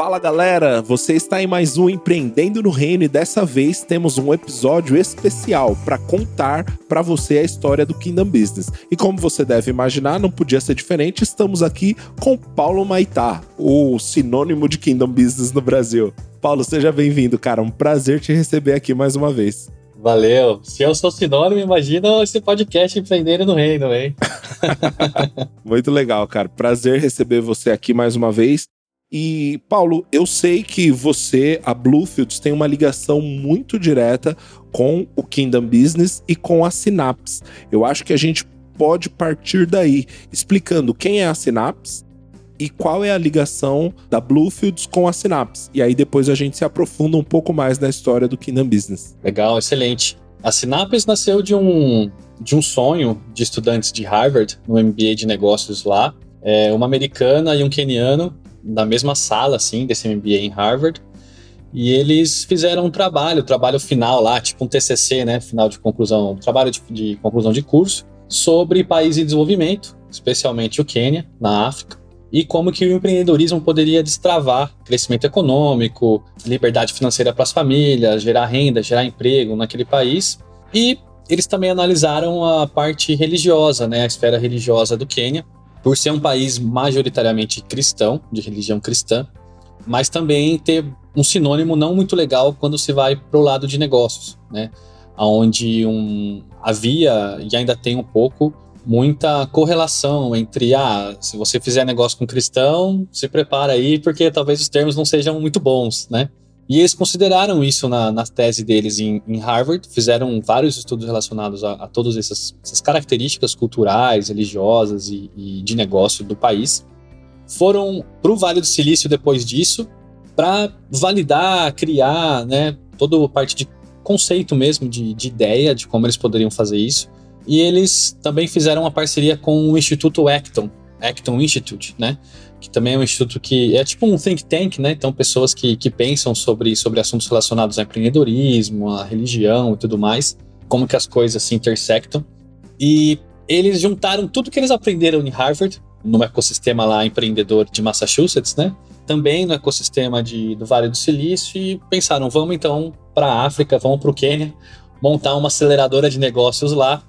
Fala galera, você está em mais um Empreendendo no Reino e dessa vez temos um episódio especial para contar para você a história do Kingdom Business. E como você deve imaginar, não podia ser diferente, estamos aqui com Paulo Maitá, o sinônimo de Kingdom Business no Brasil. Paulo, seja bem-vindo, cara, um prazer te receber aqui mais uma vez. Valeu. Se eu sou sinônimo, imagina esse podcast Empreendendo no Reino, hein? Muito legal, cara. Prazer receber você aqui mais uma vez. E, Paulo, eu sei que você, a Bluefields, tem uma ligação muito direta com o Kingdom Business e com a Synapse. Eu acho que a gente pode partir daí, explicando quem é a Synapse e qual é a ligação da Bluefields com a Synapse. E aí depois a gente se aprofunda um pouco mais na história do Kingdom Business. Legal, excelente. A Synapse nasceu de um, de um sonho de estudantes de Harvard, no MBA de negócios lá. É, uma americana e um keniano na mesma sala, assim, desse MBA em Harvard. E eles fizeram um trabalho, trabalho final lá, tipo um TCC, né? Final de conclusão, trabalho de, de conclusão de curso, sobre países em desenvolvimento, especialmente o Quênia, na África, e como que o empreendedorismo poderia destravar crescimento econômico, liberdade financeira para as famílias, gerar renda, gerar emprego naquele país. E eles também analisaram a parte religiosa, né? A esfera religiosa do Quênia, por ser um país majoritariamente cristão, de religião cristã, mas também ter um sinônimo não muito legal quando se vai para o lado de negócios, né? Onde um, havia e ainda tem um pouco muita correlação entre ah, se você fizer negócio com cristão, se prepara aí porque talvez os termos não sejam muito bons, né? E eles consideraram isso na, na tese deles em, em, Harvard, fizeram vários estudos relacionados a, a todas essas, essas, características culturais, religiosas e, e, de negócio do país. Foram para o Vale do Silício depois disso, para validar, criar, né, toda a parte de conceito mesmo, de, de ideia de como eles poderiam fazer isso. E eles também fizeram uma parceria com o Instituto Acton, Acton Institute, né? Que também é um instituto que é tipo um think tank, né? Então, pessoas que, que pensam sobre, sobre assuntos relacionados ao empreendedorismo, à religião e tudo mais, como que as coisas se intersectam. E eles juntaram tudo que eles aprenderam em Harvard, no ecossistema lá empreendedor de Massachusetts, né? Também no ecossistema de, do Vale do Silício e pensaram, vamos então para a África, vamos para o Quênia, montar uma aceleradora de negócios lá.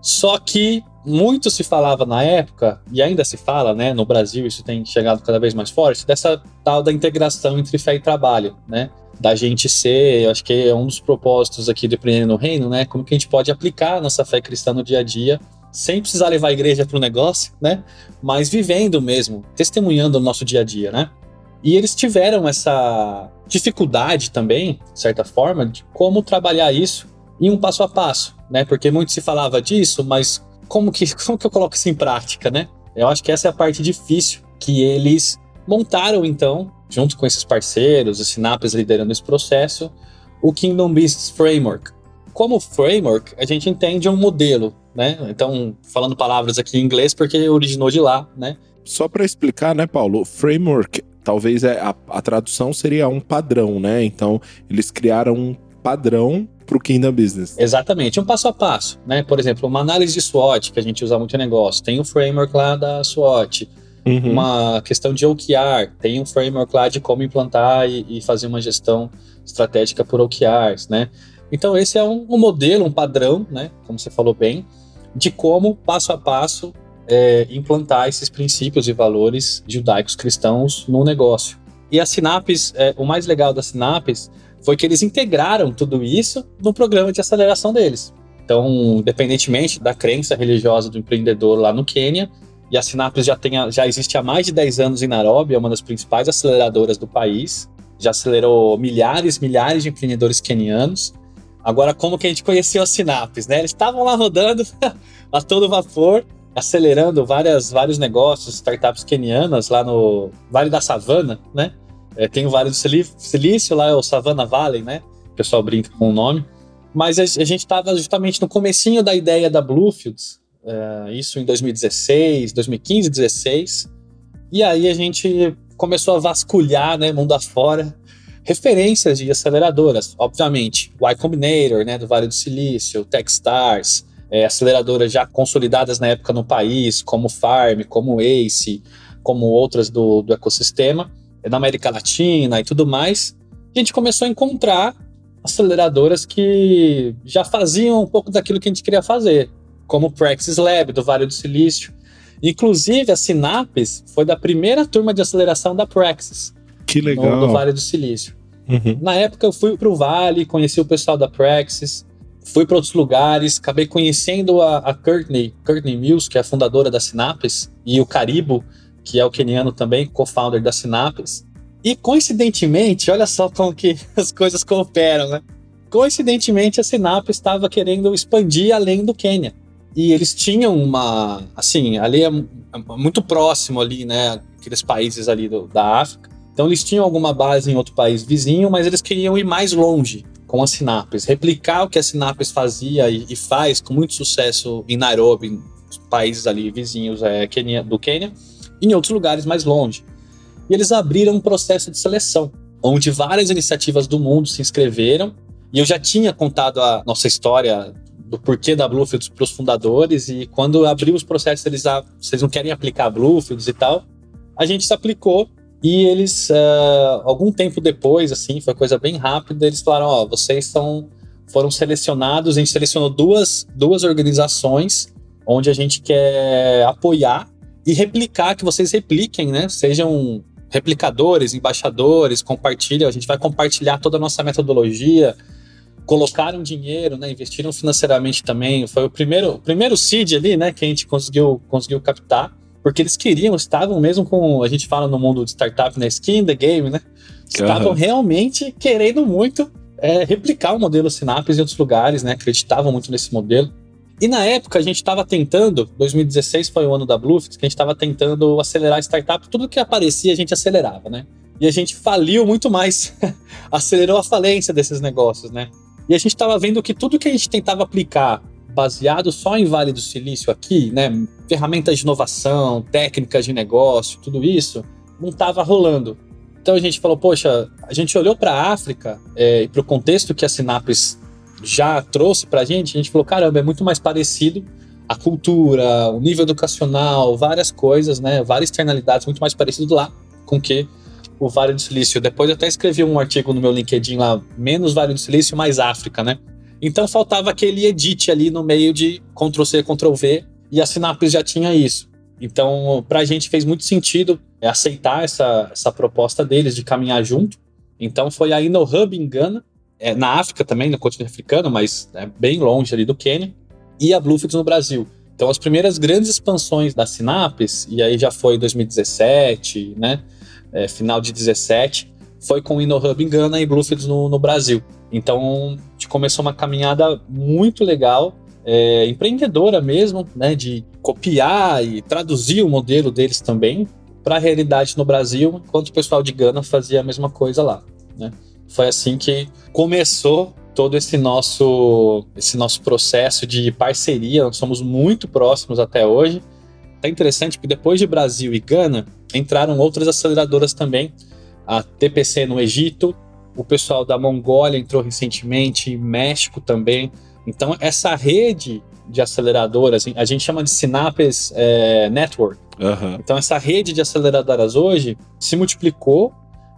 Só que muito se falava na época, e ainda se fala, né, no Brasil isso tem chegado cada vez mais forte, dessa tal da integração entre fé e trabalho, né? Da gente ser, acho que é um dos propósitos aqui do Empreender no Reino, né? Como que a gente pode aplicar a nossa fé cristã no dia a dia, sem precisar levar a igreja para o negócio, né? Mas vivendo mesmo, testemunhando o nosso dia a dia, né? E eles tiveram essa dificuldade também, de certa forma, de como trabalhar isso em um passo a passo, né? Porque muito se falava disso, mas como que, como que eu coloco isso em prática, né? Eu acho que essa é a parte difícil que eles montaram, então, junto com esses parceiros, os Synapse liderando esse processo, o Kingdom Business Framework. Como framework, a gente entende um modelo, né? Então, falando palavras aqui em inglês, porque originou de lá, né? Só para explicar, né, Paulo? Framework, talvez é a, a tradução seria um padrão, né? Então, eles criaram um padrão para o Kingdom Business. Exatamente, um passo a passo, né? Por exemplo, uma análise de SWOT, que a gente usa muito em negócio, tem o um framework lá da SWOT. Uhum. Uma questão de OKR, tem um framework lá de como implantar e, e fazer uma gestão estratégica por OKRs, né? Então esse é um, um, modelo, um padrão, né? Como você falou bem, de como, passo a passo, é, implantar esses princípios e valores judaicos cristãos no negócio. E a Sinapes, é, o mais legal da Sinapes foi que eles integraram tudo isso no programa de aceleração deles. Então, independentemente da crença religiosa do empreendedor lá no Quênia, e a Sinapes já, tem, já existe há mais de 10 anos em Nairobi, é uma das principais aceleradoras do país, já acelerou milhares, milhares de empreendedores quenianos. Agora, como que a gente conheceu a Sinapes, né? Eles estavam lá rodando a todo vapor, acelerando várias, vários negócios, startups quenianas lá no Vale da Savana, né? É, tem o Vale do Silício, lá é o Savannah Valley, né? O pessoal brinca com o nome. Mas a, gente estava justamente no comecinho da ideia da Bluefields, é, isso em 2016, 2015, 2016. E aí a gente começou a vasculhar, né, mundo afora, referências de aceleradoras, obviamente, Y Combinator, né, do Vale do Silício, Techstars, é, aceleradoras já consolidadas na época no país, como Farm, como Ace, como outras do, do ecossistema, na América Latina e tudo mais. A gente começou a encontrar aceleradoras que já faziam um pouco daquilo que a gente queria fazer, como o Praxis Lab, do Vale do Silício. Inclusive, a Sinapes foi da primeira turma de aceleração da Praxis. Que legal. No, do Vale do Silício. Uhum. Na época, eu fui para o Vale, conheci o pessoal da Praxis, fui para outros lugares, acabei conhecendo a, a Courtney, Courtney Mills, que é a fundadora da Sinapes, e o Caribo, que é o keniano também, co-founder da Sinapes. E coincidentemente, olha só como que as coisas cooperam, né? Coincidentemente, a Sinap estava querendo expandir além do Quênia. E eles tinham uma, assim, ali é, é muito próximo ali, né, aqueles países ali do, da África. Então eles tinham alguma base em outro país vizinho, mas eles queriam ir mais longe com a Sinapes, replicar o que a Sinapes fazia e, e faz com muito sucesso em Nairobi, países ali vizinhos é, do Quênia, em outros lugares mais longe e eles abriram um processo de seleção, onde várias iniciativas do mundo se inscreveram. E eu já tinha contado a nossa história do porquê da Bluefields para os fundadores, e quando abriu os processos, eles, ah, vocês não querem aplicar Bluefields e tal, a gente se aplicou. E eles, uh, algum tempo depois, assim, foi coisa bem rápida, eles falaram: Ó, oh, vocês são, foram selecionados. A gente selecionou duas, duas organizações onde a gente quer apoiar e replicar, que vocês repliquem, né? Sejam replicadores, embaixadores, compartilham, a gente vai compartilhar toda a nossa metodologia, colocaram dinheiro, né, investiram financeiramente também, foi o primeiro, o primeiro seed ali, né, que a gente conseguiu, conseguiu captar, porque eles queriam, estavam mesmo com, a gente fala no mundo de startup, na né, skin the game, né, estavam uhum. realmente querendo muito é, replicar o modelo Synapse em outros lugares, né, acreditavam muito nesse modelo, e na época a gente estava tentando, 2016 foi o ano da Bluefix, que a gente estava tentando acelerar startup, tudo que aparecia a gente acelerava, né? E a gente faliu muito mais, acelerou a falência desses negócios, né? E a gente estava vendo que tudo que a gente tentava aplicar baseado só em Vale do Silício aqui, né? Ferramentas de inovação, técnicas de negócio, tudo isso, não estava rolando. Então a gente falou, poxa, a gente olhou para a África é, e para o contexto que a Sinapes já trouxe para a gente, a gente falou, caramba, é muito mais parecido a cultura, o nível educacional, várias coisas, né, várias externalidades muito mais parecido lá com que o Vale do Silício. Depois eu até escrevi um artigo no meu LinkedIn lá, menos Vale do Silício, mais África, né? Então faltava aquele edit ali no meio de Ctrl C, Ctrl V, e a Synapse já tinha isso. Então, para a gente fez muito sentido aceitar essa, essa proposta deles de caminhar junto. Então, foi aí no Hub em Gana, é, na África também, no continente africano, mas é bem longe ali do Quênia, e a Bluefix no Brasil. Então, as primeiras grandes expansões da Sinapes, e aí já foi 2017, né, é, final de 17, foi com o InnoHub em Gana e Bluefix no, no Brasil. Então, a gente começou uma caminhada muito legal, é, empreendedora mesmo, né, de copiar e traduzir o modelo deles também para a realidade no Brasil, enquanto o pessoal de Gana fazia a mesma coisa lá, né. Foi assim que começou todo esse nosso esse nosso processo de parceria. Nós somos muito próximos até hoje. É interessante que depois de Brasil e Gana entraram outras aceleradoras também. A TPC no Egito, o pessoal da Mongólia entrou recentemente, México também. Então essa rede de aceleradoras, a gente chama de Synapse é, Network. Uhum. Então essa rede de aceleradoras hoje se multiplicou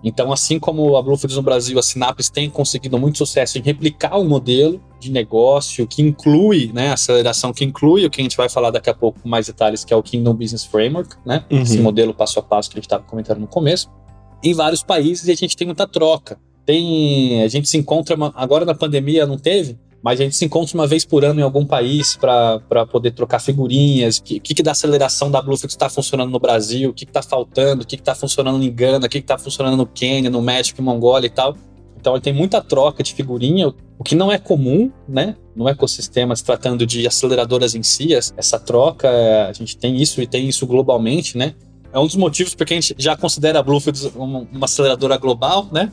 então, assim como a Bluefields no Brasil, a Synapse tem conseguido muito sucesso em replicar o modelo de negócio que inclui, né, aceleração que inclui o que a gente vai falar daqui a pouco com mais detalhes, que é o Kingdom Business Framework, né? Uhum. Esse modelo passo a passo que a gente estava comentando no começo. Em vários países e a gente tem muita troca. Tem, a gente se encontra agora na pandemia não teve, mas a gente se encontra uma vez por ano em algum país para poder trocar figurinhas. O que, que, da aceleração da Bluefix está funcionando no Brasil? O que está faltando? O que está funcionando em Gana? O que está funcionando no Quênia, no México, em Mongólia e tal? Então tem muita troca de figurinha, o que não é comum, né? No ecossistema, se tratando de aceleradoras em si, essa troca, a gente tem isso e tem isso globalmente, né? É um dos motivos porque a gente já considera a Bluefields uma aceleradora global, né?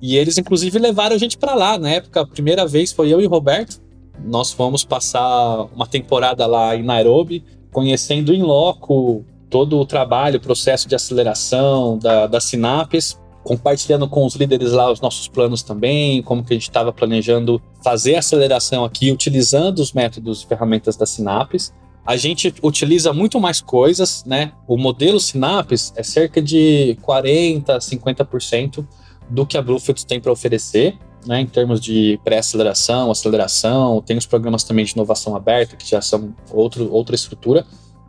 E eles, inclusive, levaram a gente para lá. Na época, a primeira vez foi eu e o Roberto. Nós fomos passar uma temporada lá em Nairobi, conhecendo em loco todo o trabalho, o processo de aceleração da, da Sinapes compartilhando com os líderes lá os nossos planos também, como que a gente estava planejando fazer a aceleração aqui, utilizando os métodos e ferramentas da Sinapes. A gente utiliza muito mais coisas, né? O modelo Sinapes é cerca de 40, 50% do que a Bluefields tem para oferecer, né? Em termos de pré-aceleração, aceleração, tem os programas também de inovação aberta, que já são outro, outra estrutura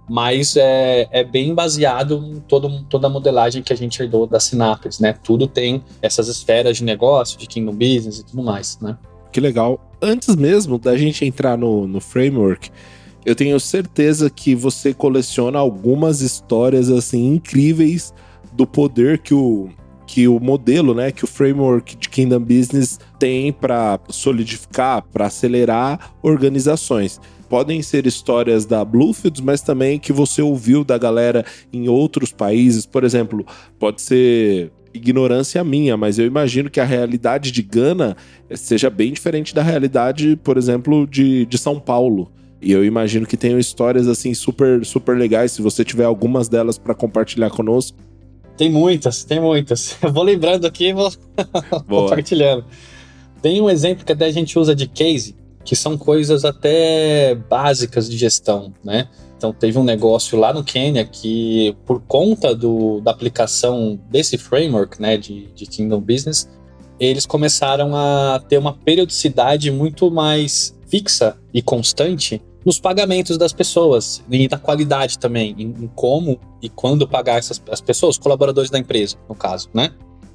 mas é, é bem baseado em todo, toda a modelagem que a gente herdou da Synapse, né? Tudo tem essas esferas de negócio, de Kingdom Business e tudo mais, né? Que legal. Antes mesmo da gente entrar no, no framework, eu tenho certeza que você coleciona algumas histórias assim incríveis do poder que o que o modelo, né, que o framework de Kingdom Business tem para solidificar, para acelerar organizações podem ser histórias da Bluefields, mas também que você ouviu da galera em outros países. Por exemplo, pode ser ignorância minha, mas eu imagino que a realidade de Gana seja bem diferente da realidade, por exemplo, de, de São Paulo. E eu imagino que tenham histórias assim super super legais. Se você tiver algumas delas para compartilhar conosco. Tem muitas, tem muitas. Eu vou lembrando aqui e vou compartilhando. Tem um exemplo que até a gente usa de case, que são coisas até básicas de gestão, né? Então teve um negócio lá no Quênia que, por conta do, da aplicação desse framework, né, de, de Kingdom Business, eles começaram a ter uma periodicidade muito mais fixa e constante nos pagamentos das pessoas e da qualidade também, em, como e quando pagar essas as pessoas, colaboradores da empresa, no caso, né?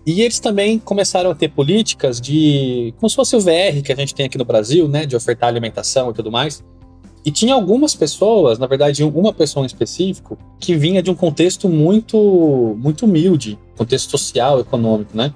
E eles também começaram a ter políticas de. como se fosse o VR que a gente tem aqui no Brasil, né? De ofertar alimentação e tudo mais. E tinha algumas pessoas, na verdade, uma pessoa em específico, que vinha de um contexto muito, muito humilde, contexto social, econômico, né?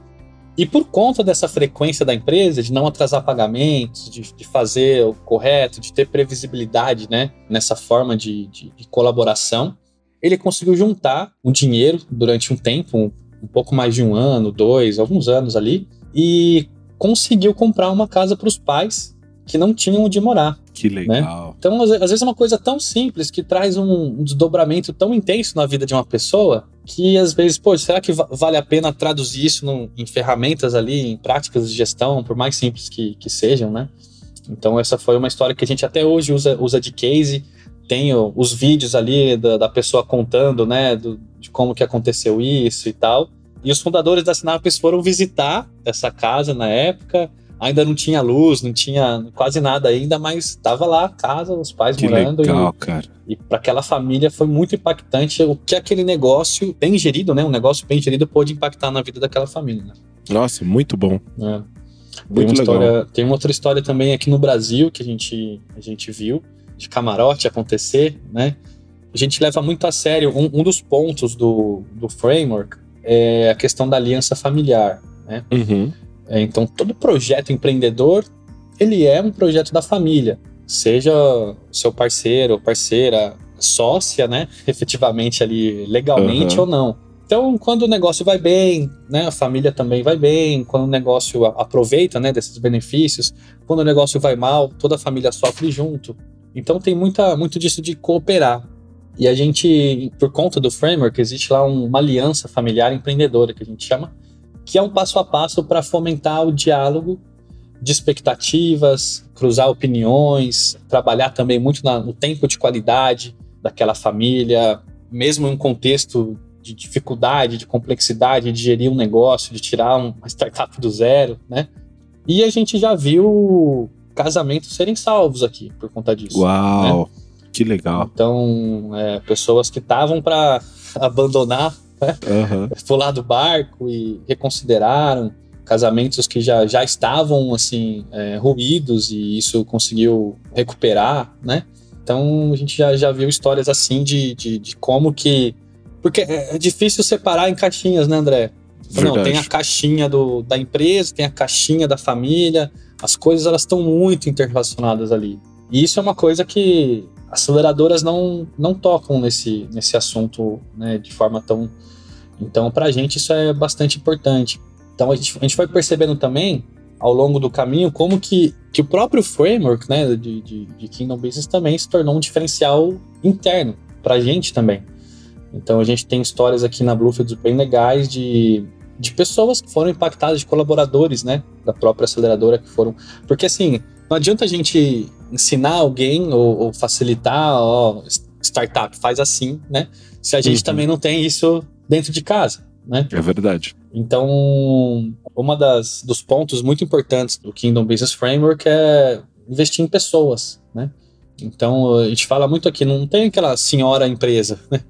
E por conta dessa frequência da empresa, de não atrasar pagamentos, de, de fazer o correto, de ter previsibilidade, né? Nessa forma de, de, de colaboração, ele conseguiu juntar um dinheiro durante um tempo, um pouco mais de um ano, dois, alguns anos ali, e conseguiu comprar uma casa para os pais que não tinham onde morar. Que né? legal. Né? Então, às vezes, é uma coisa tão simples que traz um, desdobramento tão intenso na vida de uma pessoa que, às vezes, pô, será que vale a pena traduzir isso no, em ferramentas ali, em práticas de gestão, por mais simples que, que sejam, né? Então, essa foi uma história que a gente até hoje usa, usa de case. Tem os vídeos ali da, da pessoa contando, né, do, de como que aconteceu isso e tal. E os fundadores da Sinapes foram visitar essa casa na época. Ainda não tinha luz, não tinha quase nada ainda, mas estava lá a casa, os pais que morando. Legal, e, cara. E para aquela família foi muito impactante o que aquele negócio bem gerido, né? Um negócio bem gerido pôde impactar na vida daquela família. Né? Nossa, muito bom. É. Tem, uma história, tem uma outra história também aqui no Brasil que a gente, a gente viu, de camarote acontecer, né? A gente leva muito a sério um, um dos pontos do, do framework é a questão da aliança familiar, né? Uhum. É, então, todo projeto empreendedor, ele é um projeto da família, seja seu parceiro ou parceira, sócia, né? Efetivamente ali, legalmente uhum. ou não. Então, quando o negócio vai bem, né, a família também vai bem, quando o negócio aproveita, né, desses benefícios, quando o negócio vai mal, toda a família sofre junto. Então, tem muita, muito disso de cooperar. E a gente, por conta do framework, existe lá uma aliança familiar empreendedora que a gente chama, que é um passo a passo para fomentar o diálogo de expectativas, cruzar opiniões, trabalhar também muito na, no tempo de qualidade daquela família, mesmo em um contexto de dificuldade, de complexidade, de gerir um negócio, de tirar uma startup do zero, né? E a gente já viu casamentos serem salvos aqui por conta disso. Uau, né? que legal. Então, é, pessoas que estavam para abandonar, né? Uhum. pular do barco e reconsideraram casamentos que já, já estavam assim é, ruídos e isso conseguiu recuperar, né? Então a gente já, já viu histórias assim de, de, de como que. Porque é, é difícil separar em caixinhas, né, André? Não, Verdade. tem a caixinha do, da empresa, tem a caixinha da família. As coisas elas estão muito interrelacionadas ali. E isso é uma coisa que aceleradoras não, não tocam nesse, nesse assunto né, de forma tão. Então, para a gente, isso é bastante importante. Então, a gente, a gente foi percebendo também, ao longo do caminho, como que, que o próprio framework né, de, de, de Kingdom Business também se tornou um diferencial interno para a gente também. Então, a gente tem histórias aqui na Bluefields bem legais de, de pessoas que foram impactadas, de colaboradores né, da própria aceleradora que foram. Porque, assim, não adianta a gente ensinar alguém ou, ou facilitar, ó, startup, faz assim, né? Se a gente Uhum. também não tem isso dentro de casa, né? É verdade. Então, uma das dos pontos muito importantes do Kingdom Business Framework é investir em pessoas, né? Então, a gente fala muito aqui, não tem aquela senhora empresa, né?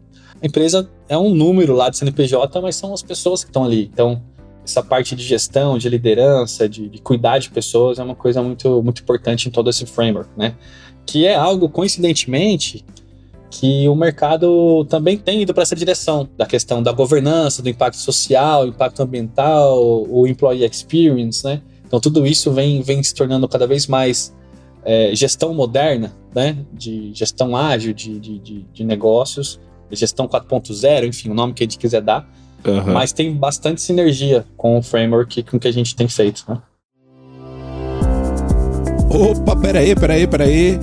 A empresa é um número lá de CNPJ, mas são as pessoas que estão ali. Então, essa parte de gestão, de liderança, de, de cuidar de pessoas é uma coisa muito, muito importante em todo esse framework, né? Que é algo, coincidentemente, que o mercado também tem ido para essa direção, da questão da governança, do impacto social, impacto ambiental, o employee experience, né? Então tudo isso vem, vem se tornando cada vez mais é, gestão moderna, né? De gestão ágil de, de, de negócios, gestão 4.0, enfim, o nome que a gente quiser dar, Uhum. mas tem bastante sinergia com o framework com que a gente tem feito, né? Opa, peraí, peraí, peraí.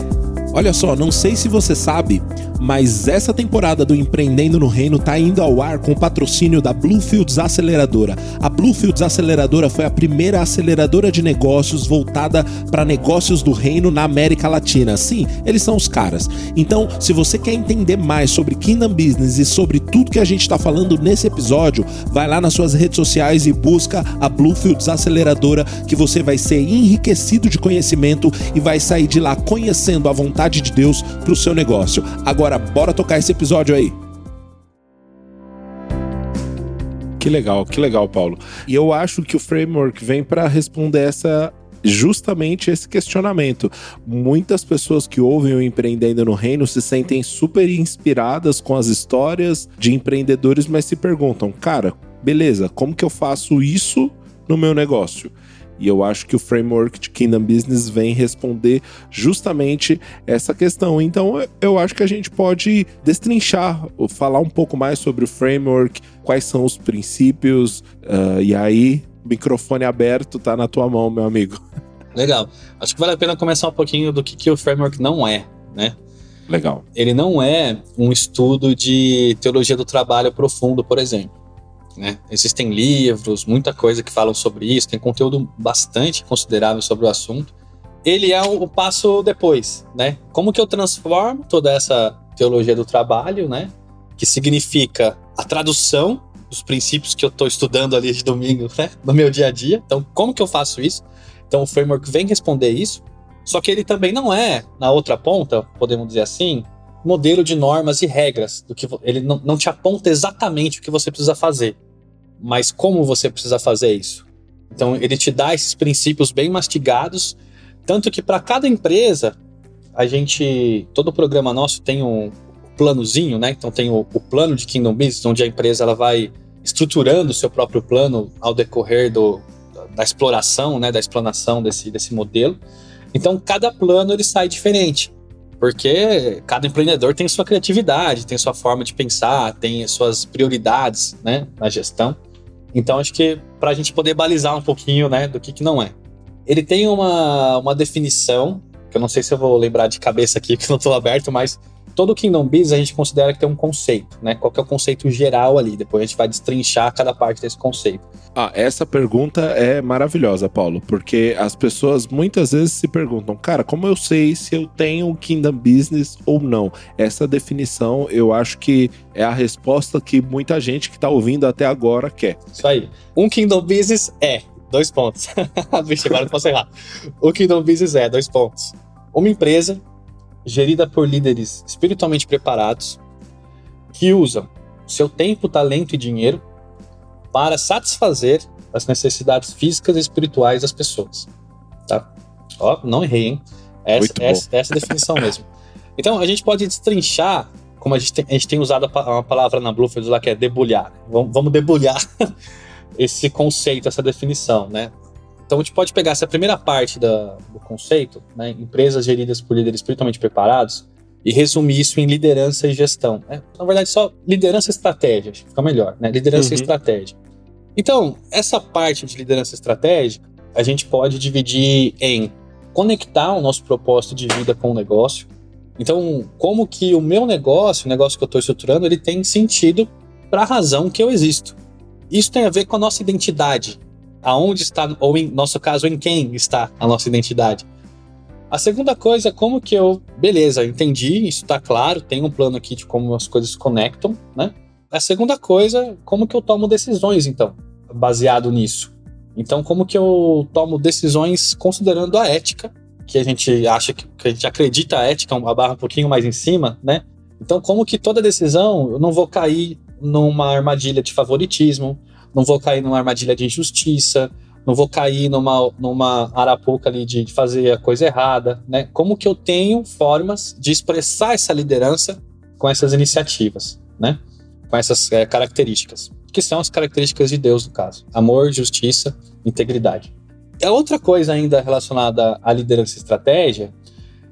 Olha só, não sei se você sabe, mas essa temporada do Empreendendo no Reino tá indo ao ar com o patrocínio da Bluefields Aceleradora. A Bluefields Aceleradora foi a primeira aceleradora de negócios voltada para negócios do reino na América Latina. Sim, eles são os caras. Então, se você quer entender mais sobre Kingdom Business e sobre tudo que a gente está falando nesse episódio, vai lá nas suas redes sociais e busca a Bluefields Aceleradora, que você vai ser enriquecido de conhecimento e vai sair de lá conhecendo a vontade de Deus para o seu negócio. Agora, bora tocar esse episódio aí. Que legal, que legal, Paulo. E eu acho que o framework vem para responder essa justamente esse questionamento. Muitas pessoas que ouvem o Empreendendo no Reino se sentem super inspiradas com as histórias de empreendedores, mas se perguntam, cara, beleza, como que eu faço isso no meu negócio? E eu acho que o framework de Kingdom Business vem responder justamente essa questão. Então, eu acho que a gente pode destrinchar, falar um pouco mais sobre o framework, quais são os princípios, uh, e aí, microfone aberto, tá na tua mão, meu amigo. Legal. Acho que vale a pena começar um pouquinho do que, que o framework não é, né? Legal. Ele não é um estudo de teologia do trabalho profundo, por exemplo. Né? Existem livros, muita coisa que falam sobre isso, tem conteúdo bastante considerável sobre o assunto. Ele é o, passo depois, né? Como que eu transformo toda essa teologia do trabalho, né? Que significa a tradução dos princípios que eu estou estudando ali de domingo, né? No meu dia a dia. Então, como que eu faço isso? Então, o framework vem responder isso. Só que ele também não é, na outra ponta, podemos dizer assim, modelo de normas e regras. do que Ele não, não te aponta exatamente o que você precisa fazer, mas como você precisa fazer isso. Então, ele te dá esses princípios bem mastigados, tanto que para cada empresa, a gente. Todo programa nosso tem um planozinho, né? Então, tem o, o plano de Kingdom Business, onde a empresa ela vai estruturando o seu próprio plano ao decorrer do, da exploração, né? Da explanação desse, desse modelo. Então, cada plano ele sai diferente. Porque cada empreendedor tem sua criatividade, tem sua forma de pensar, tem suas prioridades né, na gestão. Então, acho que para a gente poder balizar um pouquinho né, do que, que não é. Ele tem uma, uma definição, que eu não sei se eu vou lembrar de cabeça aqui, que não estou aberto, mas todo Kingdom Biz a gente considera que tem um conceito, né? Qual que é o conceito geral ali? Depois a gente vai destrinchar cada parte desse conceito. Ah, essa pergunta é maravilhosa, Paulo, porque as pessoas muitas vezes se perguntam, cara, como eu sei se eu tenho um Kingdom Business ou não? Essa definição eu acho que é a resposta que muita gente que está ouvindo até agora quer. Isso aí. Um Kingdom Business é dois pontos. Vixe, agora eu posso errar. O Kingdom Business é, dois pontos. Uma empresa gerida por líderes espiritualmente preparados que usam seu tempo, talento e dinheiro para satisfazer as necessidades físicas e espirituais das pessoas. Tá? Ó, não errei, hein? Essa, essa, essa é a definição mesmo. Então, a gente pode destrinchar, como a gente tem, a gente tem usado uma palavra na Bluefields lá que é debulhar. Vamos, vamos debulhar esse conceito, essa definição, né? Então, a gente pode pegar essa primeira parte da, do conceito, né? Empresas geridas por líderes espiritualmente preparados, e resumir isso em liderança e gestão. É, na verdade, só liderança e estratégia, acho que fica melhor, né? Liderança uhum. e estratégia. Então, essa parte de liderança estratégica, a gente pode dividir em conectar o nosso propósito de vida com o negócio. Então, como que o meu negócio, o negócio que eu estou estruturando, ele tem sentido para a razão que eu existo. Isso tem a ver com a nossa identidade. Aonde está, ou em nosso caso, em quem está a nossa identidade. A segunda coisa é como que eu, beleza, entendi, isso tá claro, tem um plano aqui de como as coisas se conectam, né? A segunda coisa, como que eu tomo decisões, então, baseado nisso. Então, como que eu tomo decisões considerando a ética, que a gente acha que, que a gente acredita a ética, a barra um pouquinho mais em cima, né? Então, como que toda decisão eu não vou cair numa armadilha de favoritismo, não vou cair numa armadilha de injustiça, não vou cair numa, numa arapuca ali de, fazer a coisa errada, né? Como que eu tenho formas de expressar essa liderança com essas iniciativas, né? Com essas é, características, que são as características de Deus no caso: amor, justiça, integridade. A outra coisa ainda relacionada à liderança e estratégia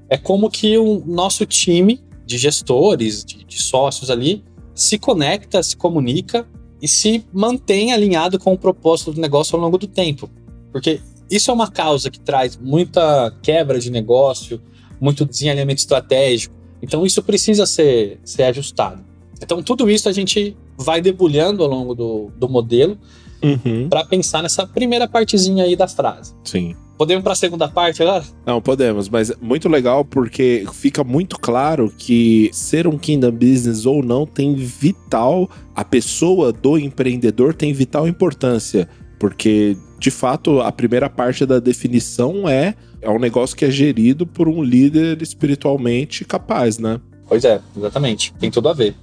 é como que o nosso time de gestores, de, de sócios ali, se conecta, se comunica e se mantém alinhado com o propósito do negócio ao longo do tempo. Porque isso é uma causa que traz muita quebra de negócio, muito desalinhamento estratégico. Então isso precisa ser, ser ajustado. Então tudo isso a gente vai debulhando ao longo do, do modelo uhum. para pensar nessa primeira partezinha aí da frase. Sim. Podemos para a segunda parte agora? Não, podemos, mas muito legal porque fica muito claro que ser um Kingdom Business ou não tem vital, a pessoa do empreendedor tem vital importância, porque de fato a primeira parte da definição é é um negócio que é gerido por um líder espiritualmente capaz, né? Pois é, exatamente. Tem tudo a ver.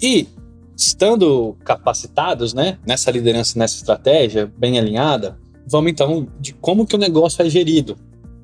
E estando capacitados, né, nessa liderança, nessa estratégia bem alinhada, vamos então de como que o negócio é gerido.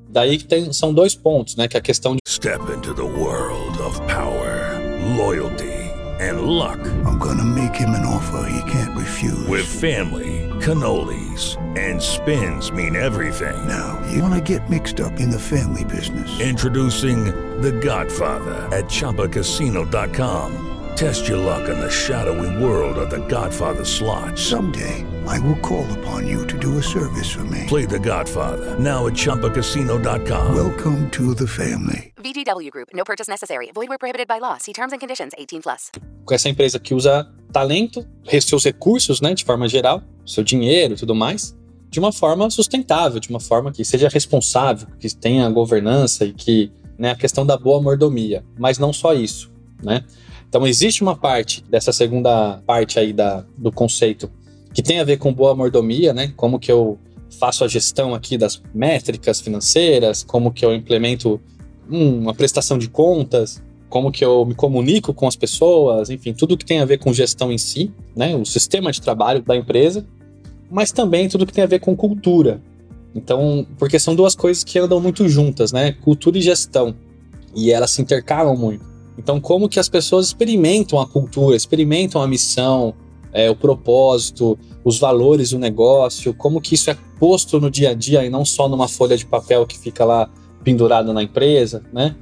Daí que tem, são dois pontos, né? Que é a questão de Step into the world of power, loyalty and luck. I'm gonna make him an offer he can't refuse. With family, cannolis and spins mean everything. Now, you wanna get mixed up in the family business. Introducing The Godfather at chapacasino.com. Test your luck in the shadowy world of The Godfather slot. Someday I will call upon you to do a service for me. Play the Godfather. Now at Chumpacasino.com. Welcome to the family. VGW Group. No purchase necessary. Void where prohibited by law. See terms and conditions 18 plus. Com essa empresa que usa talento, seus recursos, né, de forma geral, seu dinheiro e tudo mais, de uma forma sustentável, de uma forma que seja responsável, que tenha governança e que, né, a questão da boa mordomia. Mas não só isso, né? Então existe uma parte dessa segunda parte aí da, do conceito que tem a ver com boa mordomia, né? Como que eu faço a gestão aqui das métricas financeiras, como que eu implemento hum, uma prestação de contas, como que eu me comunico com as pessoas, enfim, tudo que tem a ver com gestão em si, né? O sistema de trabalho da empresa, mas também tudo que tem a ver com cultura. Então, porque são duas coisas que andam muito juntas, né? Cultura e gestão. E elas se intercalam muito. Então, como que as pessoas experimentam a cultura, experimentam a missão, é, o propósito, os valores do negócio, como que isso é posto no dia a dia e não só numa folha de papel que fica lá pendurada na empresa, né?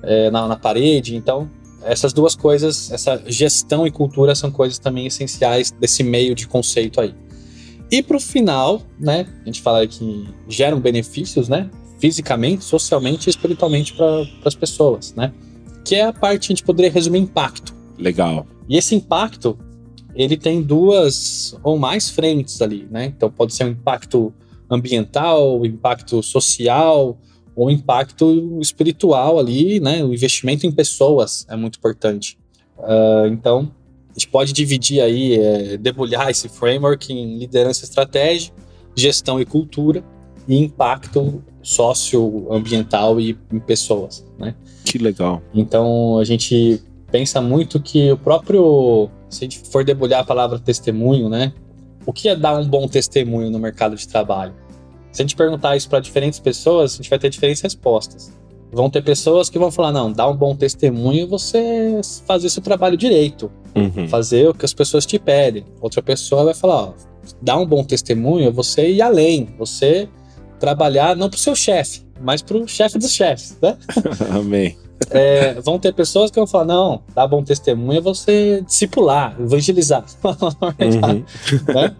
É, na, na parede. Então, essas duas coisas, essa gestão e cultura são coisas também essenciais desse meio de conceito aí. E para o final, né? A gente fala que geram benefícios, né? Fisicamente, socialmente e espiritualmente para as pessoas, né? Que é a parte que a gente poderia resumir impacto. Legal. E esse impacto ele tem duas ou mais frentes ali, né? Então pode ser um impacto ambiental, impacto social ou impacto espiritual ali, né? O investimento em pessoas é muito importante. Uh, então a gente pode dividir aí, é, debulhar esse framework em liderança estratégica, gestão e cultura e impacto socioambiental e em pessoas, né? Que legal. Então a gente pensa muito que o próprio, se a gente for debulhar a palavra testemunho, né? O que é dar um bom testemunho no mercado de trabalho? Se a gente perguntar isso para diferentes pessoas, a gente vai ter diferentes respostas. Vão ter pessoas que vão falar: não, dar um bom testemunho é você fazer seu trabalho direito, Uhum. fazer o que as pessoas te pedem. Outra pessoa vai falar: ó, dar um bom testemunho é você ir além, você trabalhar não para o seu chefe, mas para o chefe dos chefes, né? Amém. É, vão ter pessoas que vão falar: não, dar bom testemunho é você discipular, evangelizar. Uhum. né?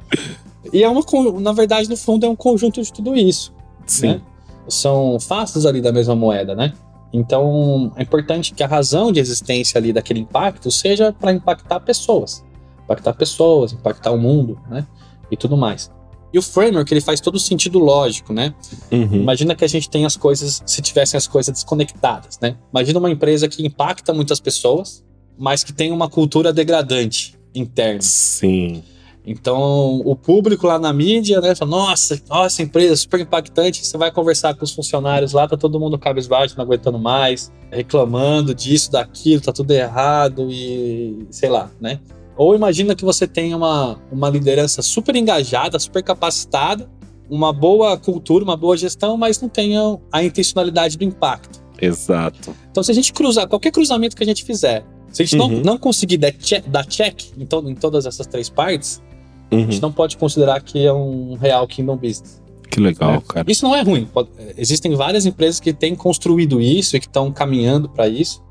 E é uma, na verdade, no fundo, é um conjunto de tudo isso. Sim. né? São faces ali da mesma moeda, né? Então, é importante que a razão de existência ali daquele impacto seja para impactar pessoas. Impactar pessoas, impactar o mundo, né? E tudo mais. E o framework, ele faz todo o sentido lógico, né? Uhum. Imagina que a gente tem as coisas, se tivessem as coisas desconectadas, né? Imagina uma empresa que impacta muitas pessoas, mas que tem uma cultura degradante interna. Sim. Então, o público lá na mídia, né, fala, nossa, nossa, empresa super impactante. Você vai conversar com os funcionários lá, tá todo mundo cabisbaixo, não aguentando mais, reclamando disso, daquilo, tá tudo errado e sei lá, né? Ou imagina que você tem uma, uma liderança super engajada, super capacitada, uma boa cultura, uma boa gestão, mas não tenha a intencionalidade do impacto. Exato. Então, se a gente cruzar, qualquer cruzamento que a gente fizer, se a gente Uhum. não, não conseguir dar check, dar check em, to- em todas essas três partes, a Uhum. gente não pode considerar que é um real Kingdom Business. Que legal, né? cara. Isso não é ruim. pode- existem várias empresas que têm construído isso e que estão caminhando para isso,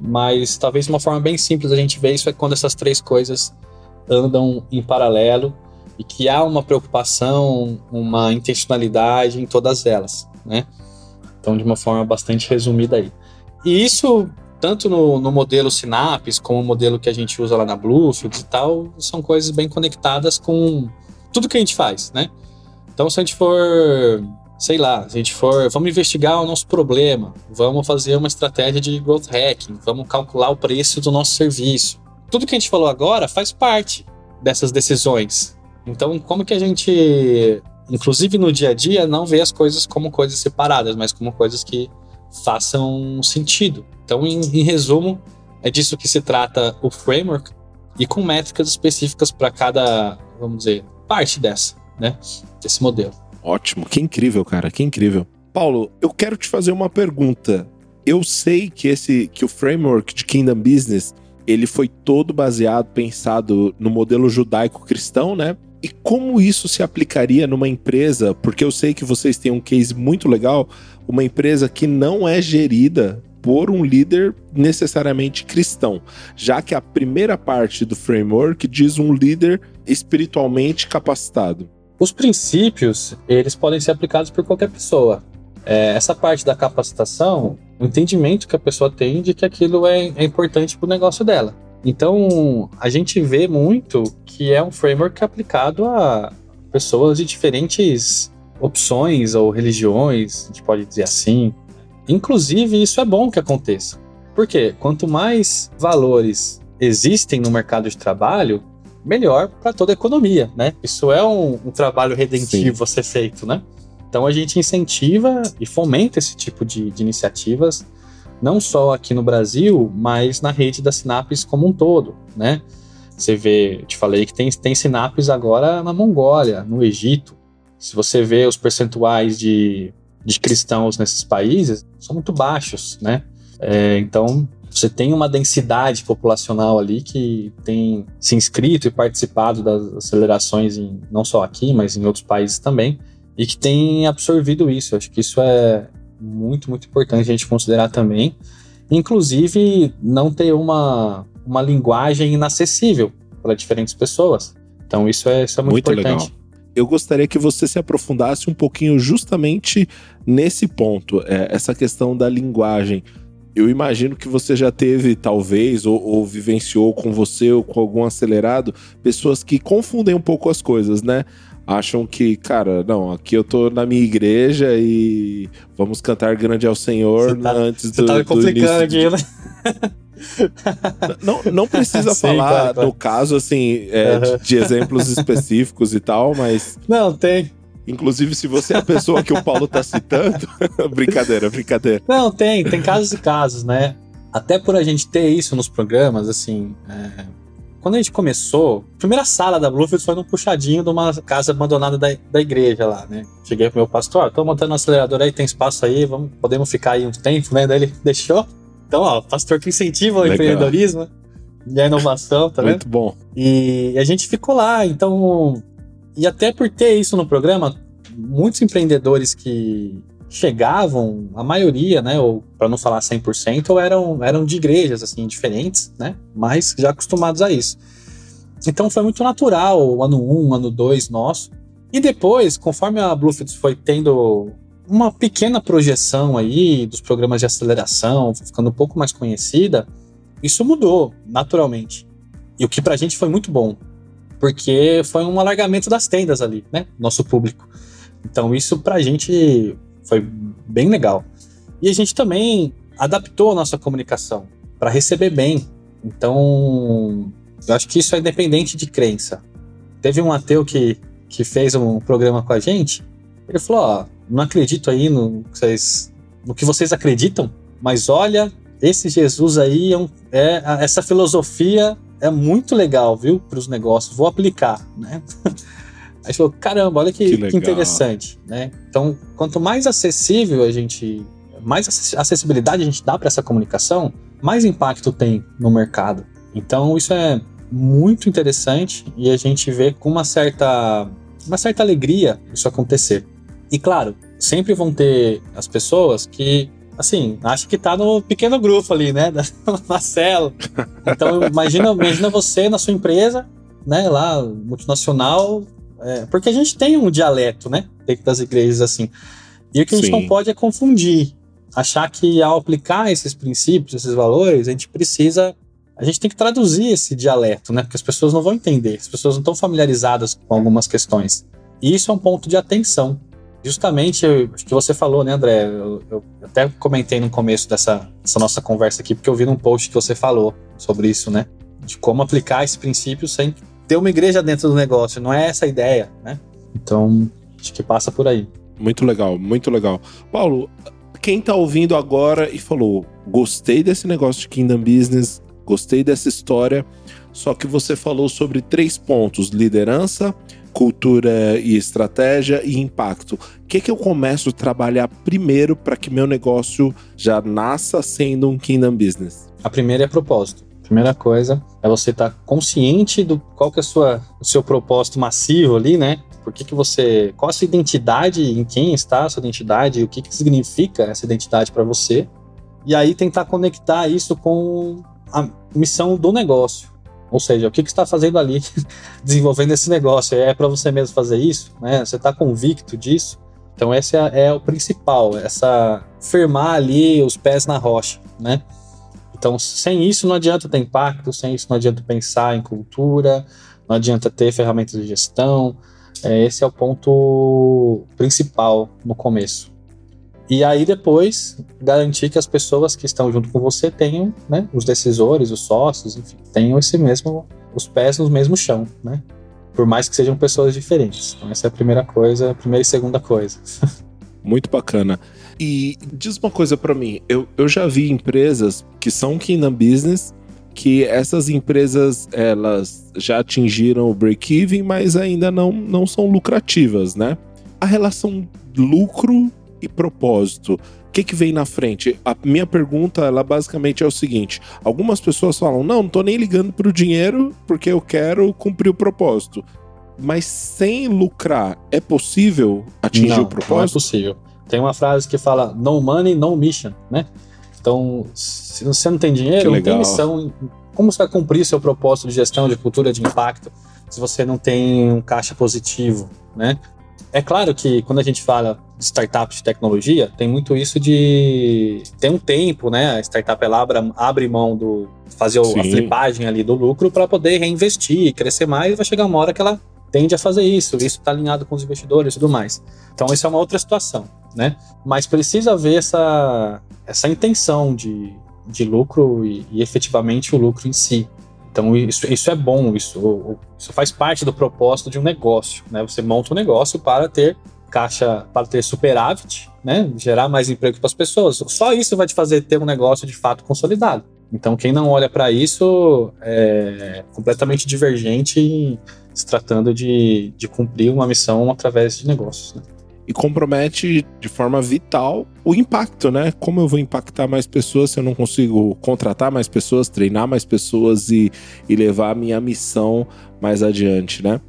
mas talvez uma forma bem simples a gente ver isso é quando essas três coisas andam em paralelo e que há uma preocupação, uma intencionalidade em todas elas, né? Então, de uma forma bastante resumida aí. E isso, tanto no, no modelo Synapse, como o modelo que a gente usa lá na Bluefield e tal, são coisas bem conectadas com tudo que a gente faz, né? Então, se a gente for, sei lá, a gente for, vamos investigar o nosso problema, vamos fazer uma estratégia de growth hacking, vamos calcular o preço do nosso serviço. Tudo que a gente falou agora faz parte dessas decisões. Então, como que a gente, inclusive no dia a dia, não vê as coisas como coisas separadas, mas como coisas que façam sentido? Então, em, em resumo, é disso que se trata o framework e com métricas específicas para cada, vamos dizer, parte dessa, né? Desse modelo. Ótimo, que incrível, cara, que incrível. Paulo, eu quero te fazer uma pergunta. Eu sei que esse que o framework de Kingdom Business, ele foi todo baseado, pensado no modelo judaico-cristão, né? E como isso se aplicaria numa empresa? Porque eu sei que vocês têm um case muito legal, uma empresa que não é gerida por um líder necessariamente cristão, já que a primeira parte do framework diz um líder espiritualmente capacitado. Os princípios, eles podem ser aplicados por qualquer pessoa. É, essa parte da capacitação, o entendimento que a pessoa tem de que aquilo é, é importante para o negócio dela. Então, a gente vê muito que é um framework aplicado a pessoas de diferentes opções ou religiões, a gente pode dizer assim. Inclusive, isso é bom que aconteça. Porque quanto mais valores existem no mercado de trabalho, melhor para toda a economia, né? Isso é um, um trabalho redentivo a ser feito, né? Então a gente incentiva e fomenta esse tipo de, de iniciativas, não só aqui no Brasil, mas na rede da Sinapes como um todo, né? Você vê, eu te falei que tem, tem Sinapes agora na Mongólia, no Egito. Se você vê os percentuais de, de cristãos nesses países, são muito baixos, né? É, então, você tem uma densidade populacional ali que tem se inscrito e participado das acelerações, em, não só aqui, mas em outros países também, e que tem absorvido isso. Eu acho que isso é muito, muito importante a gente considerar também. Inclusive, não ter uma, uma linguagem inacessível para diferentes pessoas. Então, isso é, isso é muito, Muito importante. legal. Eu gostaria que você se aprofundasse um pouquinho justamente nesse ponto, é, essa questão da linguagem. Eu imagino que você já teve, talvez, ou, ou vivenciou com você ou com algum acelerado, pessoas que confundem um pouco as coisas, né? Acham que, cara, não, aqui eu tô na minha igreja e vamos cantar grande ao Senhor Você tá- antes Você do, tá me do complicando aqui, de- né? Não, não precisa Sim, falar claro, claro. no caso, assim, é, de- Aham. de, exemplos específicos e tal, mas Não, tem. Inclusive, se você é a pessoa que o Paulo tá citando, brincadeira, brincadeira. Não, tem, tem casos e casos, né? Até por a gente ter isso nos programas, assim, é, quando a gente começou, a primeira sala da Bluefield foi num puxadinho de uma casa abandonada da, da igreja lá, né? Cheguei pro meu pastor, tô montando um acelerador aí, tem espaço aí, vamos, podemos ficar aí um tempo, né? Daí ele deixou. Então, ó, pastor que incentiva o Legal. empreendedorismo e a inovação, tá Muito bom. E a gente ficou lá, então. E até por ter isso no programa, muitos empreendedores que chegavam, a maioria, né, ou para não falar 100%, ou eram, eram de igrejas assim diferentes, né, mas já acostumados a isso. Então foi muito natural o ano 1, um, ano 2 nosso. E depois, conforme a Bluefields foi tendo uma pequena projeção aí dos programas de aceleração, ficando um pouco mais conhecida, isso mudou naturalmente. E o que pra gente foi muito bom, porque foi um alargamento das tendas ali, né? Nosso público. Então isso pra gente foi bem legal. E a gente também adaptou a nossa comunicação para receber bem. Então, eu acho que isso é independente de crença. Teve um ateu que, que fez um programa com a gente. Ele falou: Ó, não acredito aí no, vocês, no que vocês acreditam, mas olha, esse Jesus aí é, um, é essa filosofia é muito legal, viu, para os negócios. Vou aplicar, né? Aí falou, caramba, olha que, que, que, interessante, né? Então, quanto mais acessível a gente, mais acessibilidade a gente dá para essa comunicação, mais impacto tem no mercado. Então, isso é muito interessante e a gente vê com uma certa, uma certa alegria isso acontecer. E claro, sempre vão ter as pessoas que assim, acho que tá no pequeno grupo ali, né? Na célula. Então, imagina, imagina você na sua empresa, né? Lá, multinacional, é, porque a gente tem um dialeto, né? Dentro das igrejas, assim. E o que a gente não pode é confundir. Achar que ao aplicar esses princípios, esses valores, a gente precisa. A gente tem que traduzir esse dialeto, né? Porque as pessoas não vão entender, as pessoas não estão familiarizadas com algumas questões. E isso é um ponto de atenção. Justamente, o que você falou, né, André? Eu, eu, até comentei no começo dessa, dessa nossa conversa aqui, porque eu vi num post que você falou sobre isso, né? De como aplicar esse princípio sem ter uma igreja dentro do negócio, não é essa a ideia, né? Então, acho que passa por aí. Muito legal, muito legal. Paulo, quem tá ouvindo agora e falou: gostei desse negócio de Kingdom Business, gostei dessa história, só que você falou sobre três pontos: liderança, cultura e estratégia e impacto. O que, que eu começo a trabalhar primeiro para que meu negócio já nasça sendo um Kingdom Business? A primeira é propósito. Primeira coisa é você estar tá consciente do qual que é a sua, o seu propósito massivo ali, né? Por que, que você. Qual a sua identidade, em quem está a sua identidade, o que, que significa essa identidade para você. E aí tentar conectar isso com a missão do negócio. Ou seja, o que, que está fazendo ali, desenvolvendo esse negócio? É para você mesmo fazer isso? Né? Você está convicto disso? Então, esse é, é, o principal, essa firmar ali os pés na rocha, né? Então, sem isso não adianta ter impacto, sem isso não adianta pensar em cultura, não adianta ter ferramentas de gestão. É, esse é o ponto principal no começo. E aí depois garantir que as pessoas que estão junto com você tenham, né, os decisores, os sócios, enfim, tenham esse mesmo, os pés no mesmo chão, né? Por mais que sejam pessoas diferentes. Então essa é a primeira coisa, a primeira e segunda coisa. Muito bacana. E diz uma coisa para mim, eu, eu já vi empresas que são Kingdom Business, que essas empresas elas já atingiram o break-even, mas ainda não, não são lucrativas, né? A relação lucro e propósito, o que, que vem na frente? A minha pergunta, ela basicamente é o seguinte: algumas pessoas falam, não, não tô nem ligando pro dinheiro porque eu quero cumprir o propósito. Mas sem lucrar, é possível atingir não, o propósito? Não é possível. Tem uma frase que fala no money, no mission, né? Então, se você não tem dinheiro, não tem missão. Como você vai cumprir seu propósito de gestão, de cultura, de impacto, se você não tem um caixa positivo, né? É claro que quando a gente fala startup de tecnologia, tem muito isso de tem um tempo, né? A startup ela abre, abre mão do fazer Sim. a flipagem ali do lucro para poder reinvestir, crescer mais, e vai chegar uma hora que ela tende a fazer isso, isso está alinhado com os investidores e tudo mais. Então, isso é uma outra situação, né? Mas precisa haver essa, essa intenção de, de lucro e, e efetivamente o lucro em si. Então, isso, isso é bom, isso, isso faz parte do propósito de um negócio, né? Você monta um negócio para ter caixa para ter superávit, né? Gerar mais emprego para as pessoas. Só isso vai te fazer ter um negócio de fato consolidado. Então, quem não olha para isso é completamente divergente se tratando de, de cumprir uma missão através de negócios. Né? E compromete de forma vital o impacto, né? Como eu vou impactar mais pessoas se eu não consigo contratar mais pessoas, treinar mais pessoas e, e levar a minha missão mais adiante, né?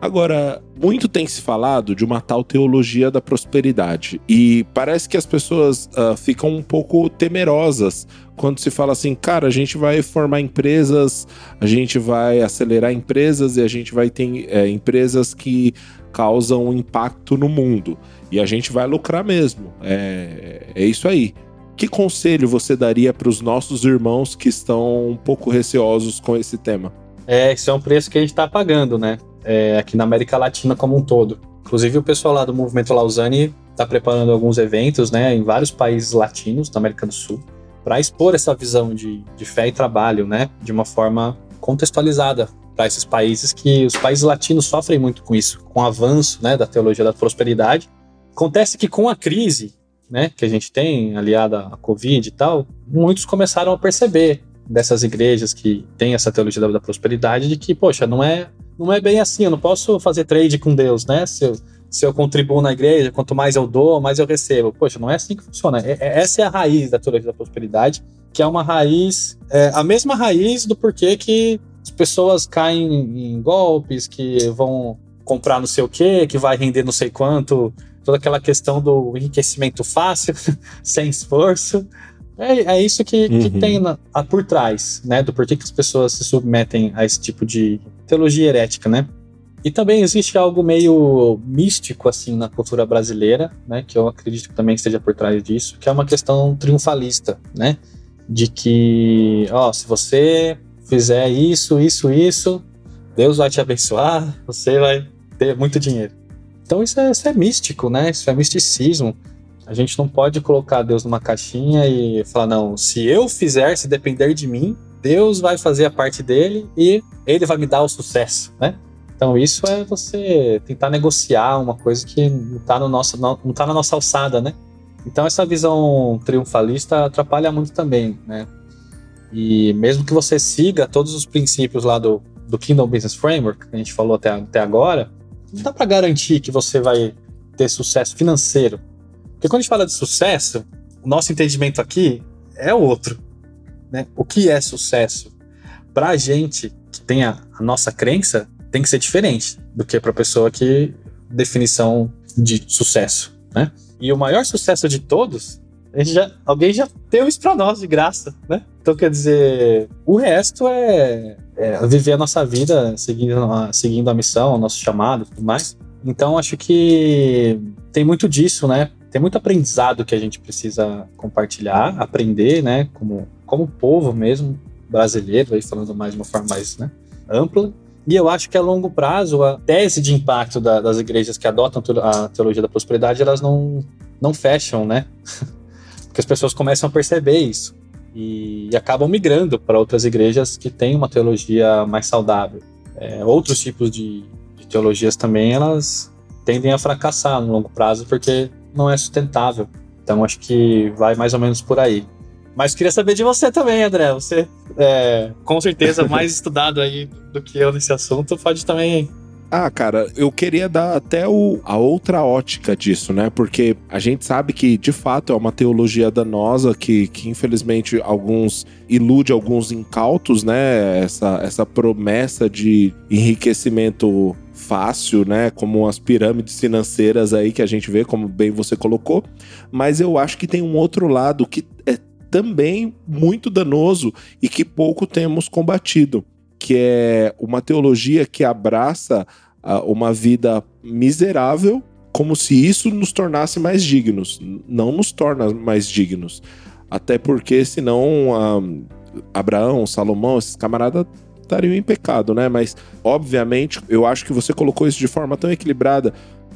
Agora, muito tem se falado de uma tal teologia da prosperidade e parece que as pessoas uh, ficam um pouco temerosas quando se fala assim, cara, a gente vai formar empresas, a gente vai acelerar empresas e a gente vai ter é, empresas que causam impacto no mundo e a gente vai lucrar mesmo. É, é isso aí. Que conselho você daria para os nossos irmãos que estão um pouco receosos com esse tema? É, isso é um preço que a gente está pagando, né? É, aqui na América Latina como um todo. Inclusive, o pessoal lá do Movimento Lausanne está preparando alguns eventos né, em vários países latinos da América do Sul para expor essa visão de, de fé e trabalho né, de uma forma contextualizada para esses países que os países latinos sofrem muito com isso, com o avanço né, da teologia da prosperidade. Acontece que com a crise né, que a gente tem, aliada à Covid e tal, muitos começaram a perceber dessas igrejas que têm essa teologia da, da prosperidade de que, poxa, não é não é bem assim, eu não posso fazer trade com Deus, né? Se eu, se eu contribuo na igreja, quanto mais eu dou, mais eu recebo. Poxa, não é assim que funciona. É, é, essa é a raiz da teologia da prosperidade, que é uma raiz, é, a mesma raiz do porquê que as pessoas caem em golpes, que vão comprar não sei o quê, que vai render não sei quanto, toda aquela questão do enriquecimento fácil, sem esforço. É, é isso que, uhum. que tem na, a, por trás, né? Do porquê que as pessoas se submetem a esse tipo de teologia herética, né? E também existe algo meio místico, assim, na cultura brasileira, né? Que eu acredito que também esteja por trás disso, que é uma questão triunfalista, né? De que, ó, se você fizer isso, isso, isso, Deus vai te abençoar, você vai ter muito dinheiro. Então isso é, isso é místico, né? Isso é misticismo. A gente não pode colocar Deus numa caixinha e falar, não, se eu fizer, se depender de mim, Deus vai fazer a parte dele e ele vai me dar o sucesso, né? Então isso é você tentar negociar uma coisa que não está no nosso, não, não tá na nossa alçada, né? Então essa visão triunfalista atrapalha muito também, né? E mesmo que você siga todos os princípios lá do, do Kingdom Business Framework, que a gente falou até, até agora, não dá para garantir que você vai ter sucesso financeiro porque quando a gente fala de sucesso, o nosso entendimento aqui é outro. Né? O que é sucesso? Para a gente que tem a, a, nossa crença, tem que ser diferente do que para a pessoa que definição de sucesso. Né? E o maior sucesso de todos, já, alguém já deu isso para nós de graça. Né? Então, quer dizer, o resto é, é viver a nossa vida seguindo a, seguindo a missão, o nosso chamado tudo mais. Então, acho que tem muito disso, né? Tem muito aprendizado que a gente precisa compartilhar, aprender, né, como, como povo mesmo, brasileiro, aí falando mais de uma forma mais né, ampla. E eu acho que a longo prazo, a tese de impacto da, das igrejas que adotam a teologia da prosperidade, elas não, não fecham, né? Porque as pessoas começam a perceber isso e, e acabam migrando para outras igrejas que têm uma teologia mais saudável. É, outros tipos de, de teologias também, elas tendem a fracassar no longo prazo, porque não é sustentável. Então acho que vai mais ou menos por aí. Mas queria saber de você também, André. Você é com certeza mais estudado aí do que eu nesse assunto, pode também ah, cara, eu queria dar até o, a outra ótica disso, né? Porque a gente sabe que, de fato, é uma teologia danosa que, que infelizmente, alguns ilude alguns incautos, né? Essa, essa promessa de enriquecimento fácil, né? Como as pirâmides financeiras aí que a gente vê, como bem você colocou. Mas eu acho que tem um outro lado que é também muito danoso e que pouco temos combatido, que é uma teologia que abraça uh, uma vida miserável como se isso nos tornasse mais dignos. Não nos torna mais dignos. Até porque senão uh, Abraão, Salomão, esses camaradas estariam em pecado, né? Mas, obviamente, eu acho que você colocou isso de forma tão equilibrada.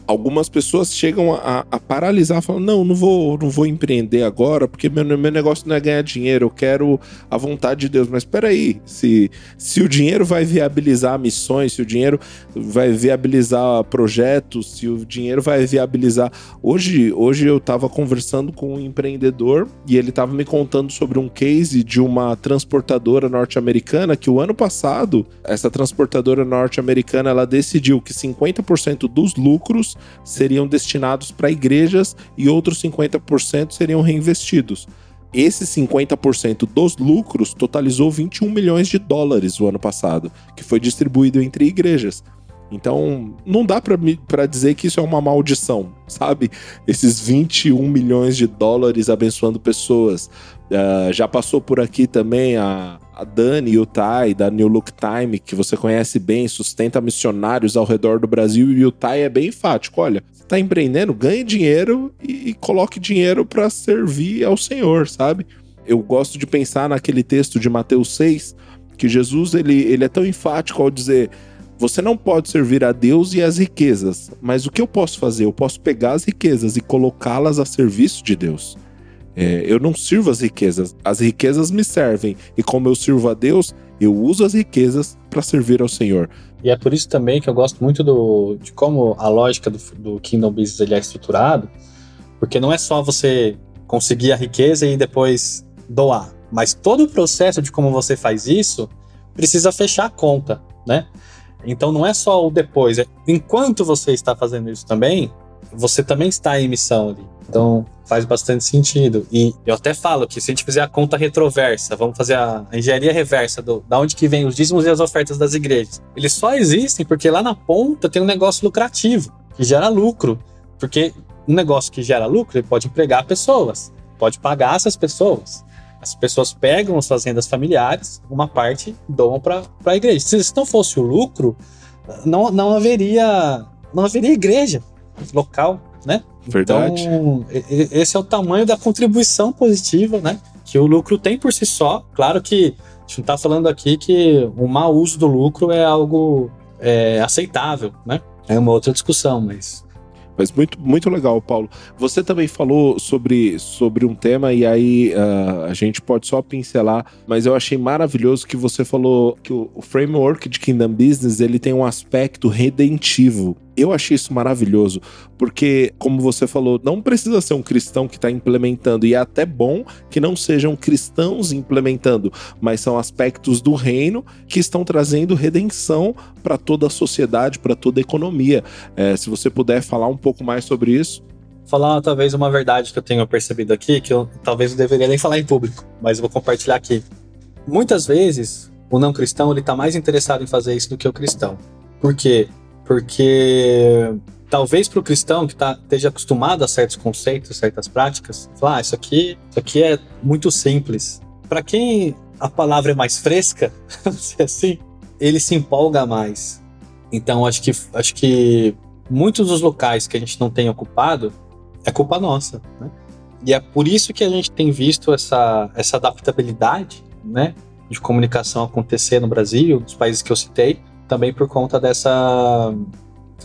Algumas pessoas chegam a, a paralisar, falam: não, não vou, não vou empreender agora, porque meu, meu negócio não é ganhar dinheiro, eu quero a vontade de Deus. Mas espera aí, se, se o dinheiro vai viabilizar missões, se o dinheiro vai viabilizar projetos, se o dinheiro vai viabilizar. Hoje, hoje eu estava conversando com um empreendedor e ele estava me contando sobre um case de uma transportadora norte-americana que o ano passado, essa transportadora norte-americana, ela decidiu que 50% dos lucros seriam destinados para igrejas e outros 50% seriam reinvestidos. Esse 50% dos lucros totalizou 21 milhões de dólares o ano passado, que foi distribuído entre igrejas. Então, não dá para dizer que isso é uma maldição, sabe? Esses 21 milhões de dólares abençoando pessoas. Uh, já passou por aqui também a, a Dani e o Tai da New Look Time, que você conhece bem, sustenta missionários ao redor do Brasil. E o Tai é bem enfático: olha, você está empreendendo, ganhe dinheiro e, e coloque dinheiro para servir ao Senhor, sabe? Eu gosto de pensar naquele texto de Mateus 6, que Jesus ele, ele é tão enfático ao dizer você não pode servir a Deus e as riquezas, mas o que eu posso fazer? Eu posso pegar as riquezas e colocá-las a serviço de Deus. É, eu não sirvo as riquezas, as riquezas me servem, e como eu sirvo a Deus, eu uso as riquezas para servir ao Senhor. E é por isso também que eu gosto muito do, de como a lógica do, do Kingdom Business ele é estruturado, porque não é só você conseguir a riqueza e depois doar, mas todo o processo de como você faz isso precisa fechar a conta, né? Então não é só o depois, é enquanto você está fazendo isso também, você também está em missão ali. Então faz bastante sentido. E eu até falo que se a gente fizer a conta retroversa, vamos fazer a engenharia reversa do, da onde que vem os dízimos e as ofertas das igrejas. Eles só existem porque lá na ponta tem um negócio lucrativo, que gera lucro. Porque um negócio que gera lucro, ele pode empregar pessoas, pode pagar essas pessoas. As pessoas pegam suas rendas familiares, uma parte doam para a igreja. Se não fosse o lucro, não, não haveria não haveria igreja local, né? Verdade. Então, esse é o tamanho da contribuição positiva, né? Que o lucro tem por si só. Claro que a gente não está falando aqui que o mau uso do lucro é algo é, aceitável, né? É uma outra discussão, mas mas muito, muito legal, Paulo. Você também falou sobre, sobre um tema, e aí uh, a gente pode só pincelar, mas eu achei maravilhoso que você falou que o, o framework de Kingdom Business ele tem um aspecto redentivo. Eu achei isso maravilhoso, porque, como você falou, não precisa ser um cristão que está implementando, e é até bom que não sejam cristãos implementando, mas são aspectos do reino que estão trazendo redenção para toda a sociedade, para toda a economia. É, se você puder falar um pouco mais sobre isso. Falar talvez uma verdade que eu tenho percebido aqui, que eu talvez não deveria nem falar em público, mas vou compartilhar aqui. Muitas vezes, o não cristão ele está mais interessado em fazer isso do que o cristão. Por quê? Porque talvez para o cristão que tá, esteja acostumado a certos conceitos, certas práticas, falar, ah, isso aqui, isso aqui é muito simples. Para quem a palavra é mais fresca, assim, ele se empolga mais. Então acho que acho que muitos dos locais que a gente não tem ocupado é culpa nossa, né? E é por isso que a gente tem visto essa, essa adaptabilidade, né, de comunicação acontecer no Brasil, nos países que eu citei, também por conta dessa,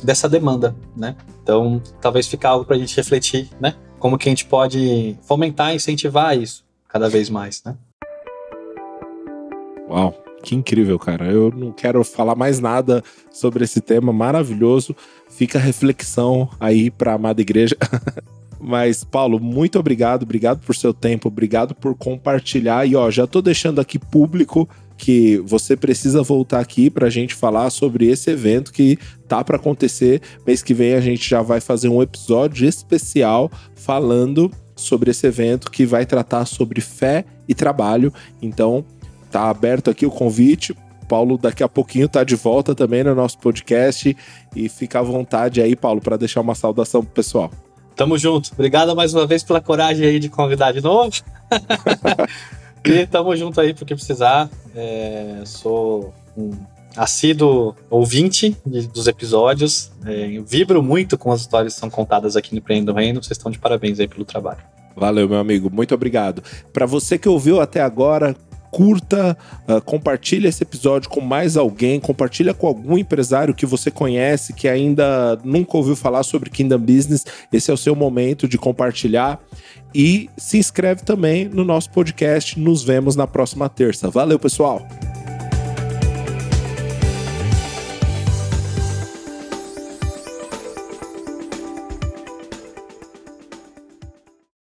dessa demanda, né? Então, talvez fique algo para a gente refletir, né? Como que a gente pode fomentar e incentivar isso cada vez mais, né? Uau, que incrível, cara. Eu não quero falar mais nada sobre esse tema maravilhoso. Fica a reflexão aí para a amada igreja. Mas, Paulo, muito obrigado, obrigado por seu tempo, obrigado por compartilhar. E ó, já tô deixando aqui público que você precisa voltar aqui para a gente falar sobre esse evento que tá para acontecer. Mês que vem a gente já vai fazer um episódio especial falando sobre esse evento que vai tratar sobre fé e trabalho. Então, tá aberto aqui o convite. Paulo daqui a pouquinho tá de volta também no nosso podcast e fica à vontade aí, Paulo, para deixar uma saudação pro pessoal. Tamo junto. Obrigado mais uma vez pela coragem aí de convidar de novo. E tamo junto aí porque precisar. É, sou um assíduo ouvinte de, dos episódios. É, vibro muito com as histórias que são contadas aqui no Empreendendo Reino. Vocês estão de parabéns aí pelo trabalho. Valeu, meu amigo. Muito obrigado. Para você que ouviu até agora, curta, uh, compartilha esse episódio com mais alguém, compartilha com algum empresário que você conhece que ainda nunca ouviu falar sobre Kingdom Business. Esse é o seu momento de compartilhar e se inscreve também no nosso podcast. Nos vemos na próxima terça. Valeu, pessoal!